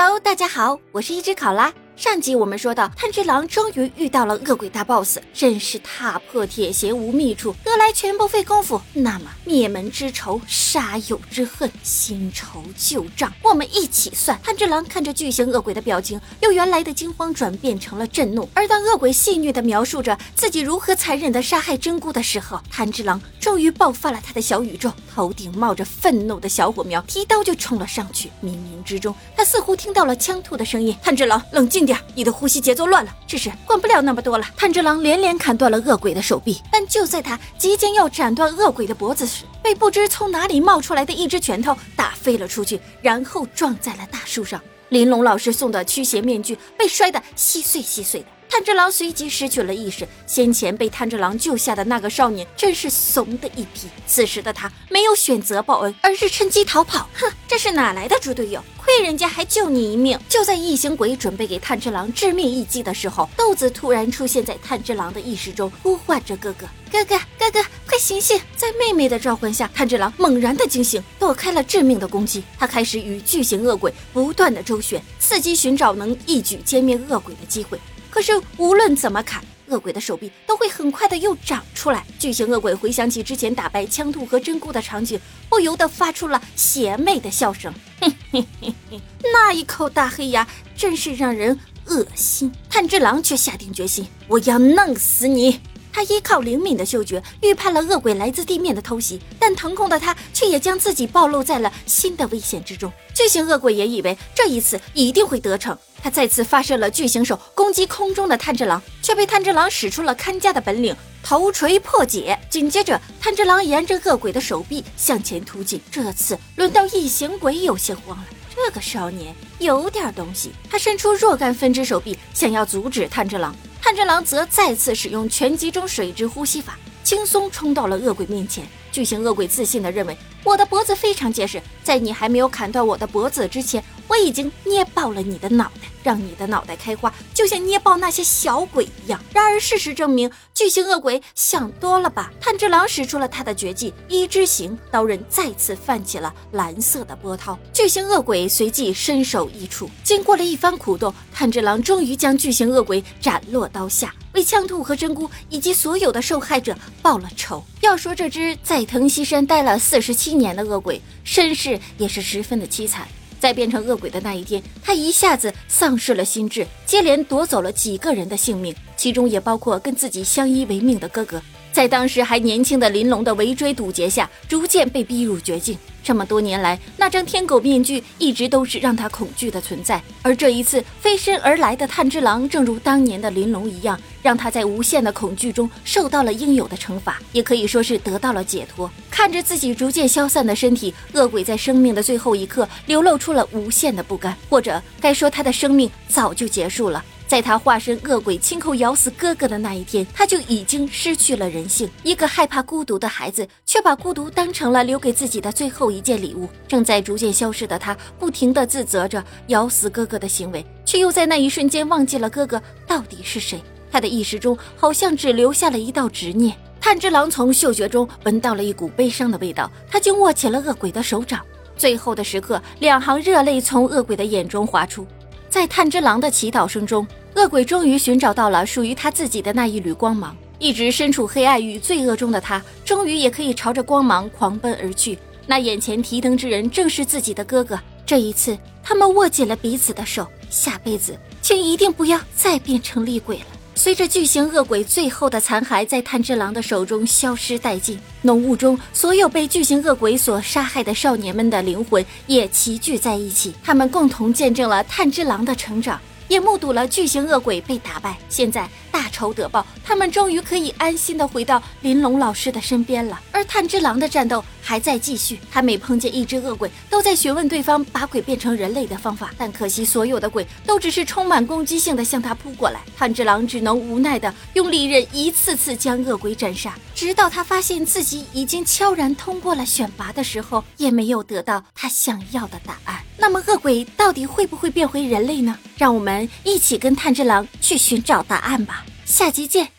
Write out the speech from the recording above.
Hello，大家好，我是一只考拉。上集我们说到，炭治郎终于遇到了恶鬼大 boss，真是踏破铁鞋无觅处，得来全不费工夫。那么灭门之仇，杀友之恨，新仇旧账，我们一起算。炭治郎看着巨型恶鬼的表情，由原来的惊慌转变成了震怒。而当恶鬼戏谑地描述着自己如何残忍地杀害真姑的时候，炭治郎终于爆发了他的小宇宙，头顶冒着愤怒的小火苗，提刀就冲了上去。冥冥之中，他似乎听到了枪兔的声音。炭治郎，冷静。你的呼吸节奏乱了，只是管不了那么多了。炭治郎连连砍断了恶鬼的手臂，但就在他即将要斩断恶鬼的脖子时，被不知从哪里冒出来的一只拳头打飞了出去，然后撞在了大树上。玲珑老师送的驱邪面具被摔得稀碎稀碎的。炭治郎随即失去了意识。先前被炭治郎救下的那个少年真是怂的一批。此时的他没有选择报恩，而是趁机逃跑。哼，这是哪来的猪队友？人家还救你一命！就在异形鬼准备给炭治郎致命一击的时候，豆子突然出现在炭治郎的意识中，呼唤着哥哥：“哥哥，哥哥，快醒醒！”在妹妹的召唤下，炭治郎猛然的惊醒，躲开了致命的攻击。他开始与巨型恶鬼不断的周旋，伺机寻找能一举歼灭恶鬼的机会。可是无论怎么砍，恶鬼的手臂都会很快的又长出来。巨型恶鬼回想起之前打败枪兔和真姑的场景，不由得发出了邪魅的笑声。嘿嘿嘿，那一口大黑牙真是让人恶心。炭治郎却下定决心，我要弄死你。他依靠灵敏的嗅觉预判了恶鬼来自地面的偷袭，但腾空的他却也将自己暴露在了新的危险之中。巨型恶鬼也以为这一次一定会得逞。他再次发射了巨型手攻击空中的炭治郎，却被炭治郎使出了看家的本领——头锤破解。紧接着，炭治郎沿着恶鬼的手臂向前突进。这次轮到异形鬼有些慌了，这个少年有点东西。他伸出若干分支手臂，想要阻止炭治郎。炭治郎则再次使用全集中水之呼吸法，轻松冲到了恶鬼面前。巨型恶鬼自信地认为，我的脖子非常结实，在你还没有砍断我的脖子之前。我已经捏爆了你的脑袋，让你的脑袋开花，就像捏爆那些小鬼一样。然而事实证明，巨型恶鬼想多了吧？炭治郎使出了他的绝技一之形，刀刃再次泛起了蓝色的波涛。巨型恶鬼随即身首异处，经过了一番苦斗，炭治郎终于将巨型恶鬼斩落刀下，为枪兔和真姑以及所有的受害者报了仇。要说这只在藤溪山待了四十七年的恶鬼，身世也是十分的凄惨。在变成恶鬼的那一天，他一下子丧失了心智，接连夺走了几个人的性命，其中也包括跟自己相依为命的哥哥。在当时还年轻的玲珑的围追堵截下，逐渐被逼入绝境。这么多年来，那张天狗面具一直都是让他恐惧的存在。而这一次飞身而来的炭治郎，正如当年的玲珑一样，让他在无限的恐惧中受到了应有的惩罚，也可以说是得到了解脱。看着自己逐渐消散的身体，恶鬼在生命的最后一刻流露出了无限的不甘，或者该说他的生命早就结束了。在他化身恶鬼亲口咬死哥哥的那一天，他就已经失去了人性。一个害怕孤独的孩子，却把孤独当成了留给自己的最后一件礼物。正在逐渐消失的他，不停地自责着咬死哥哥的行为，却又在那一瞬间忘记了哥哥到底是谁。他的意识中好像只留下了一道执念。炭治郎从嗅觉中闻到了一股悲伤的味道，他竟握起了恶鬼的手掌。最后的时刻，两行热泪从恶鬼的眼中滑出。在炭之郎的祈祷声中，恶鬼终于寻找到了属于他自己的那一缕光芒。一直身处黑暗与罪恶中的他，终于也可以朝着光芒狂奔而去。那眼前提灯之人正是自己的哥哥。这一次，他们握紧了彼此的手。下辈子，请一定不要再变成厉鬼了。随着巨型恶鬼最后的残骸在炭治郎的手中消失殆尽，浓雾中所有被巨型恶鬼所杀害的少年们的灵魂也齐聚在一起，他们共同见证了炭治郎的成长。也目睹了巨型恶鬼被打败，现在大仇得报，他们终于可以安心的回到玲珑老师的身边了。而炭治郎的战斗还在继续，他每碰见一只恶鬼，都在询问对方把鬼变成人类的方法，但可惜所有的鬼都只是充满攻击性的向他扑过来，炭治郎只能无奈的用利刃一次次将恶鬼斩杀，直到他发现自己已经悄然通过了选拔的时候，也没有得到他想要的答案。那么恶鬼到底会不会变回人类呢？让我们一起跟炭治郎去寻找答案吧。下集见。